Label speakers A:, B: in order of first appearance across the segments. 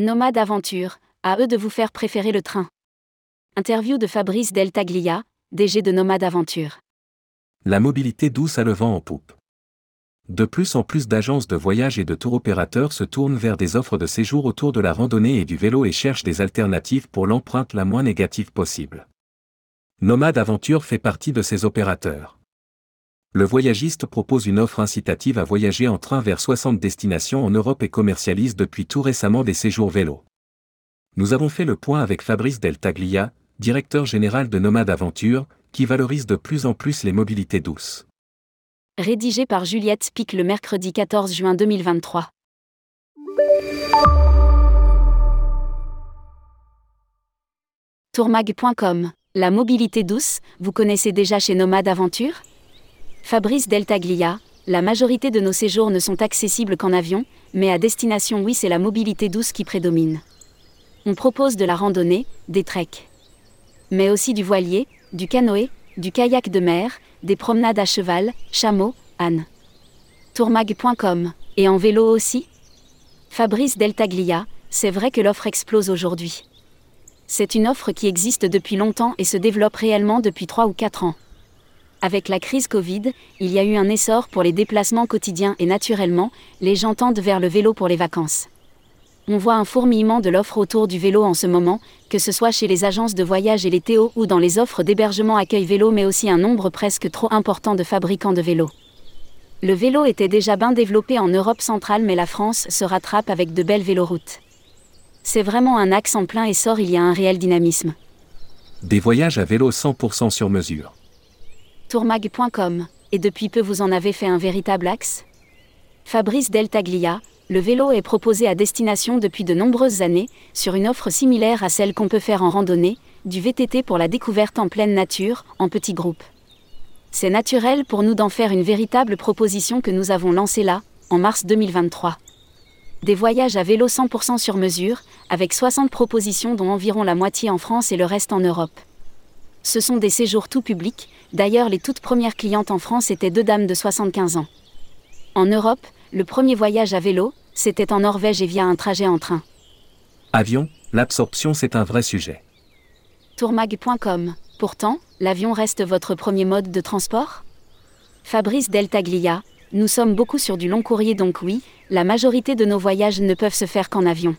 A: Nomade Aventure, à eux de vous faire préférer le train. Interview de Fabrice Deltaglia, DG de Nomade Aventure.
B: La mobilité douce a le vent en poupe. De plus en plus d'agences de voyage et de tour opérateurs se tournent vers des offres de séjour autour de la randonnée et du vélo et cherchent des alternatives pour l'empreinte la moins négative possible. Nomade Aventure fait partie de ces opérateurs. Le voyagiste propose une offre incitative à voyager en train vers 60 destinations en Europe et commercialise depuis tout récemment des séjours vélo. Nous avons fait le point avec Fabrice Deltaglia, directeur général de Nomade Aventure, qui valorise de plus en plus les mobilités douces.
A: Rédigé par Juliette Pic le mercredi 14 juin 2023. Tourmag.com La mobilité douce, vous connaissez déjà chez Nomade Aventure? Fabrice Deltaglia, la majorité de nos séjours ne sont accessibles qu'en avion, mais à destination oui c'est la mobilité douce qui prédomine. On propose de la randonnée, des treks. Mais aussi du voilier, du canoë, du kayak de mer, des promenades à cheval, chameau, âne. Tourmag.com, et en vélo aussi? Fabrice Deltaglia, c'est vrai que l'offre explose aujourd'hui. C'est une offre qui existe depuis longtemps et se développe réellement depuis 3 ou 4 ans. Avec la crise Covid, il y a eu un essor pour les déplacements quotidiens et naturellement, les gens tendent vers le vélo pour les vacances. On voit un fourmillement de l'offre autour du vélo en ce moment, que ce soit chez les agences de voyage et les Théo ou dans les offres d'hébergement accueil vélo mais aussi un nombre presque trop important de fabricants de vélos. Le vélo était déjà bien développé en Europe centrale mais la France se rattrape avec de belles véloroutes. C'est vraiment un axe en plein essor, il y a un réel dynamisme.
B: Des voyages à vélo 100% sur mesure
A: tourmag.com, et depuis peu vous en avez fait un véritable axe Fabrice Deltaglia, le vélo est proposé à destination depuis de nombreuses années, sur une offre similaire à celle qu'on peut faire en randonnée, du VTT pour la découverte en pleine nature, en petits groupes. C'est naturel pour nous d'en faire une véritable proposition que nous avons lancée là, en mars 2023. Des voyages à vélo 100% sur mesure, avec 60 propositions dont environ la moitié en France et le reste en Europe. Ce sont des séjours tout publics, d'ailleurs les toutes premières clientes en France étaient deux dames de 75 ans. En Europe, le premier voyage à vélo, c'était en Norvège et via un trajet en train.
B: Avion, l'absorption c'est un vrai sujet.
A: Tourmag.com. Pourtant, l'avion reste votre premier mode de transport? Fabrice Deltaglia, nous sommes beaucoup sur du long courrier donc oui, la majorité de nos voyages ne peuvent se faire qu'en avion.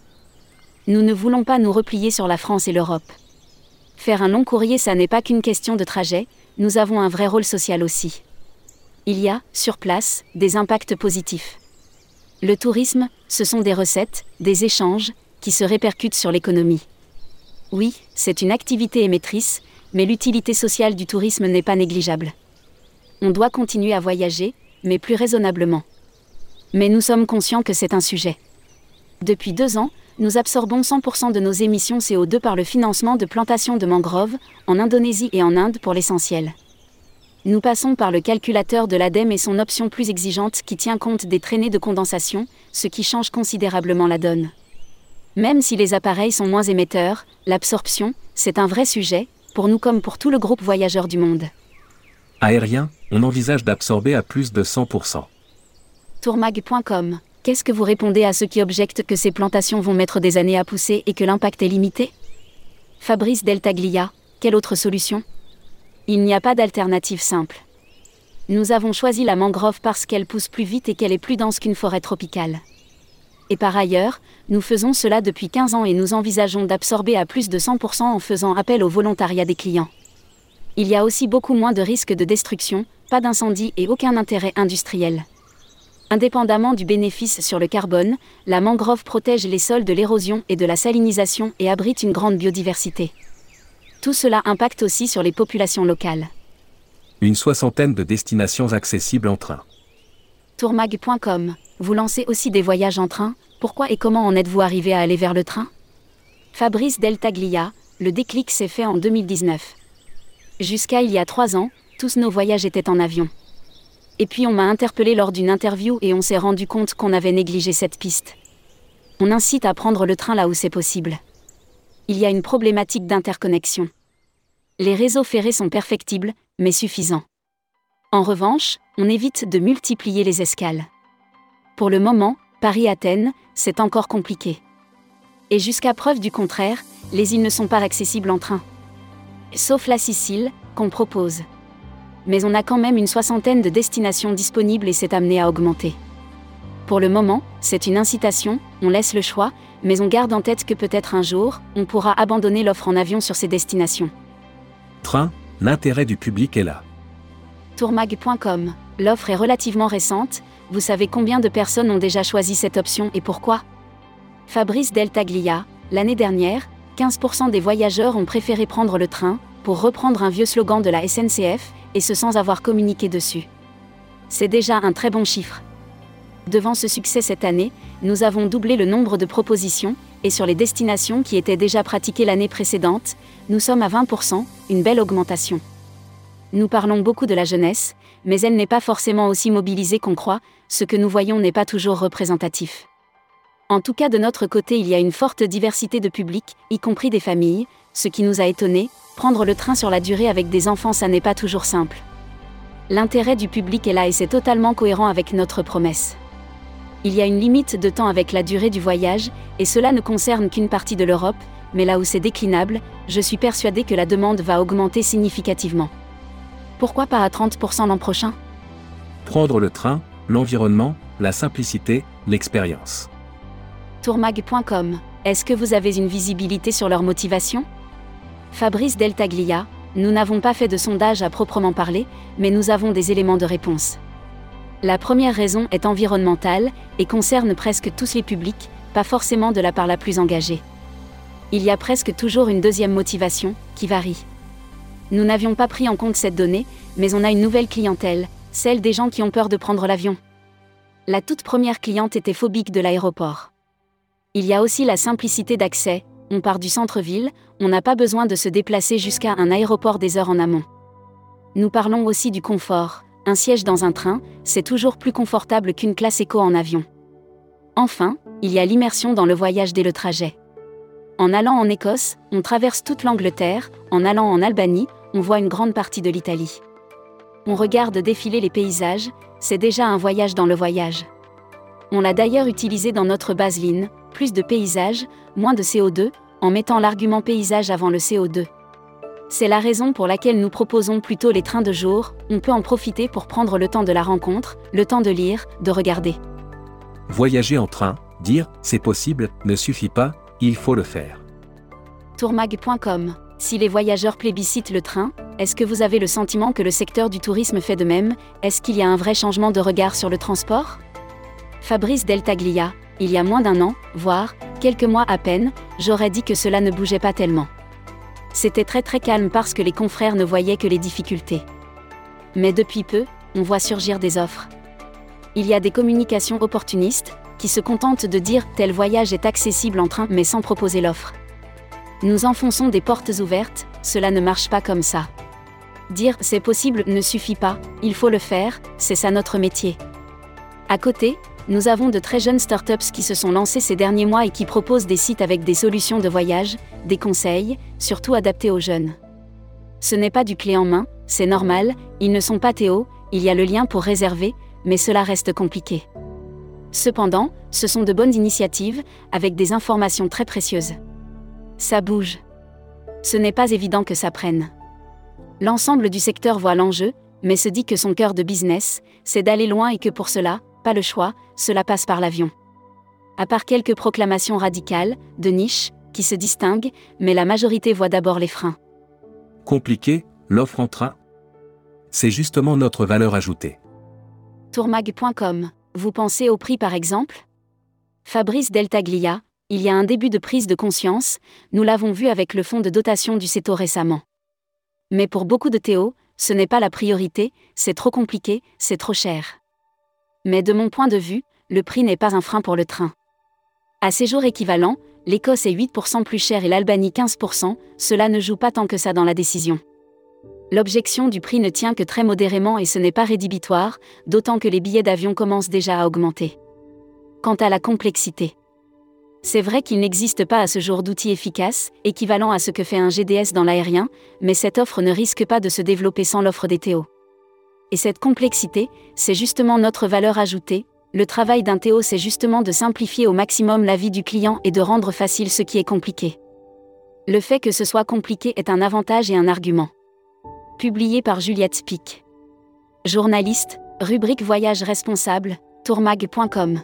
A: Nous ne voulons pas nous replier sur la France et l'Europe. Faire un long courrier, ça n'est pas qu'une question de trajet, nous avons un vrai rôle social aussi. Il y a, sur place, des impacts positifs. Le tourisme, ce sont des recettes, des échanges, qui se répercutent sur l'économie. Oui, c'est une activité émettrice, mais l'utilité sociale du tourisme n'est pas négligeable. On doit continuer à voyager, mais plus raisonnablement. Mais nous sommes conscients que c'est un sujet. Depuis deux ans, nous absorbons 100% de nos émissions CO2 par le financement de plantations de mangroves, en Indonésie et en Inde pour l'essentiel. Nous passons par le calculateur de l'ADEME et son option plus exigeante qui tient compte des traînées de condensation, ce qui change considérablement la donne. Même si les appareils sont moins émetteurs, l'absorption, c'est un vrai sujet, pour nous comme pour tout le groupe voyageur du monde.
B: Aérien, on envisage d'absorber à plus de 100%.
A: Tourmag.com Qu'est-ce que vous répondez à ceux qui objectent que ces plantations vont mettre des années à pousser et que l'impact est limité? Fabrice Deltaglia, quelle autre solution? Il n'y a pas d'alternative simple. Nous avons choisi la mangrove parce qu'elle pousse plus vite et qu'elle est plus dense qu'une forêt tropicale. Et par ailleurs, nous faisons cela depuis 15 ans et nous envisageons d'absorber à plus de 100% en faisant appel au volontariat des clients. Il y a aussi beaucoup moins de risques de destruction, pas d'incendie et aucun intérêt industriel. Indépendamment du bénéfice sur le carbone, la mangrove protège les sols de l'érosion et de la salinisation et abrite une grande biodiversité. Tout cela impacte aussi sur les populations locales.
B: Une soixantaine de destinations accessibles en train.
A: Tourmag.com. Vous lancez aussi des voyages en train Pourquoi et comment en êtes-vous arrivé à aller vers le train? Fabrice Deltaglia, le déclic s'est fait en 2019. Jusqu'à il y a trois ans, tous nos voyages étaient en avion. Et puis on m'a interpellé lors d'une interview et on s'est rendu compte qu'on avait négligé cette piste. On incite à prendre le train là où c'est possible. Il y a une problématique d'interconnexion. Les réseaux ferrés sont perfectibles, mais suffisants. En revanche, on évite de multiplier les escales. Pour le moment, Paris-Athènes, c'est encore compliqué. Et jusqu'à preuve du contraire, les îles ne sont pas accessibles en train. Sauf la Sicile, qu'on propose. Mais on a quand même une soixantaine de destinations disponibles et c'est amené à augmenter. Pour le moment, c'est une incitation, on laisse le choix, mais on garde en tête que peut-être un jour, on pourra abandonner l'offre en avion sur ces destinations.
B: Train, l'intérêt du public est là.
A: Tourmag.com. L'offre est relativement récente, vous savez combien de personnes ont déjà choisi cette option et pourquoi? Fabrice Deltaglia, l'année dernière, 15% des voyageurs ont préféré prendre le train, reprendre un vieux slogan de la SNCF, et ce sans avoir communiqué dessus. C'est déjà un très bon chiffre. Devant ce succès cette année, nous avons doublé le nombre de propositions, et sur les destinations qui étaient déjà pratiquées l'année précédente, nous sommes à 20%, une belle augmentation. Nous parlons beaucoup de la jeunesse, mais elle n'est pas forcément aussi mobilisée qu'on croit, ce que nous voyons n'est pas toujours représentatif. En tout cas de notre côté il y a une forte diversité de publics, y compris des familles, ce qui nous a étonnés, prendre le train sur la durée avec des enfants ça n'est pas toujours simple. L'intérêt du public est là et c'est totalement cohérent avec notre promesse. Il y a une limite de temps avec la durée du voyage, et cela ne concerne qu'une partie de l'Europe, mais là où c'est déclinable, je suis persuadé que la demande va augmenter significativement. Pourquoi pas à 30% l'an prochain?
B: Prendre le train, l'environnement, la simplicité, l'expérience.
A: Tourmag.com. Est-ce que vous avez une visibilité sur leur motivation? Fabrice Deltaglia, nous n'avons pas fait de sondage à proprement parler, mais nous avons des éléments de réponse. La première raison est environnementale et concerne presque tous les publics, pas forcément de la part la plus engagée. Il y a presque toujours une deuxième motivation, qui varie. Nous n'avions pas pris en compte cette donnée, mais on a une nouvelle clientèle, celle des gens qui ont peur de prendre l'avion. La toute première cliente était phobique de l'aéroport. Il y a aussi la simplicité d'accès, on part du centre-ville, on n'a pas besoin de se déplacer jusqu'à un aéroport des heures en amont. Nous parlons aussi du confort, un siège dans un train, c'est toujours plus confortable qu'une classe éco en avion. Enfin, il y a l'immersion dans le voyage dès le trajet. En allant en Écosse, on traverse toute l'Angleterre, en allant en Albanie, on voit une grande partie de l'Italie. On regarde défiler les paysages, c'est déjà un voyage dans le voyage. On l'a d'ailleurs utilisé dans notre baseline, plus de paysages, moins de CO2, en mettant l'argument paysage avant le CO2. C'est la raison pour laquelle nous proposons plutôt les trains de jour, on peut en profiter pour prendre le temps de la rencontre, le temps de lire, de regarder.
B: Voyager en train, dire c'est possible, ne suffit pas, il faut le faire.
A: Tourmag.com Si les voyageurs plébiscitent le train, est-ce que vous avez le sentiment que le secteur du tourisme fait de même? Est-ce qu'il y a un vrai changement de regard sur le transport? Fabrice Deltaglia, il y a moins d'un an, voire quelques mois à peine, j'aurais dit que cela ne bougeait pas tellement. C'était très très calme parce que les confrères ne voyaient que les difficultés. Mais depuis peu, on voit surgir des offres. Il y a des communications opportunistes, qui se contentent de dire tel voyage est accessible en train mais sans proposer l'offre. Nous enfonçons des portes ouvertes, cela ne marche pas comme ça. Dire c'est possible ne suffit pas, il faut le faire, c'est ça notre métier. À côté, nous avons de très jeunes startups qui se sont lancées ces derniers mois et qui proposent des sites avec des solutions de voyage, des conseils, surtout adaptés aux jeunes. Ce n'est pas du clé en main, c'est normal, ils ne sont pas Théo, il y a le lien pour réserver, mais cela reste compliqué. Cependant, ce sont de bonnes initiatives, avec des informations très précieuses. Ça bouge. Ce n'est pas évident que ça prenne. L'ensemble du secteur voit l'enjeu, mais se dit que son cœur de business, c'est d'aller loin et que pour cela, pas le choix, cela passe par l'avion. À part quelques proclamations radicales, de niche, qui se distinguent, mais la majorité voit d'abord les freins.
B: Compliqué, l'offre en train C'est justement notre valeur ajoutée.
A: Tourmag.com, vous pensez au prix par exemple? Fabrice Deltaglia, il y a un début de prise de conscience, nous l'avons vu avec le fonds de dotation du CETO récemment. Mais pour beaucoup de Théo, ce n'est pas la priorité, c'est trop compliqué, c'est trop cher. Mais de mon point de vue, le prix n'est pas un frein pour le train. À séjour équivalent, l'Écosse est 8% plus chère et l'Albanie 15%, cela ne joue pas tant que ça dans la décision. L'objection du prix ne tient que très modérément et ce n'est pas rédhibitoire, d'autant que les billets d'avion commencent déjà à augmenter. Quant à la complexité. C'est vrai qu'il n'existe pas à ce jour d'outils efficaces, équivalents à ce que fait un GDS dans l'aérien, mais cette offre ne risque pas de se développer sans l'offre des Théo. Et cette complexité, c'est justement notre valeur ajoutée, Le travail d'un Théo, c'est justement de simplifier au maximum la vie du client et de rendre facile ce qui est compliqué. Le fait que ce soit compliqué est un avantage et un argument. Publié par Juliette Pic. Journaliste, rubrique Voyage responsable, tourmag.com.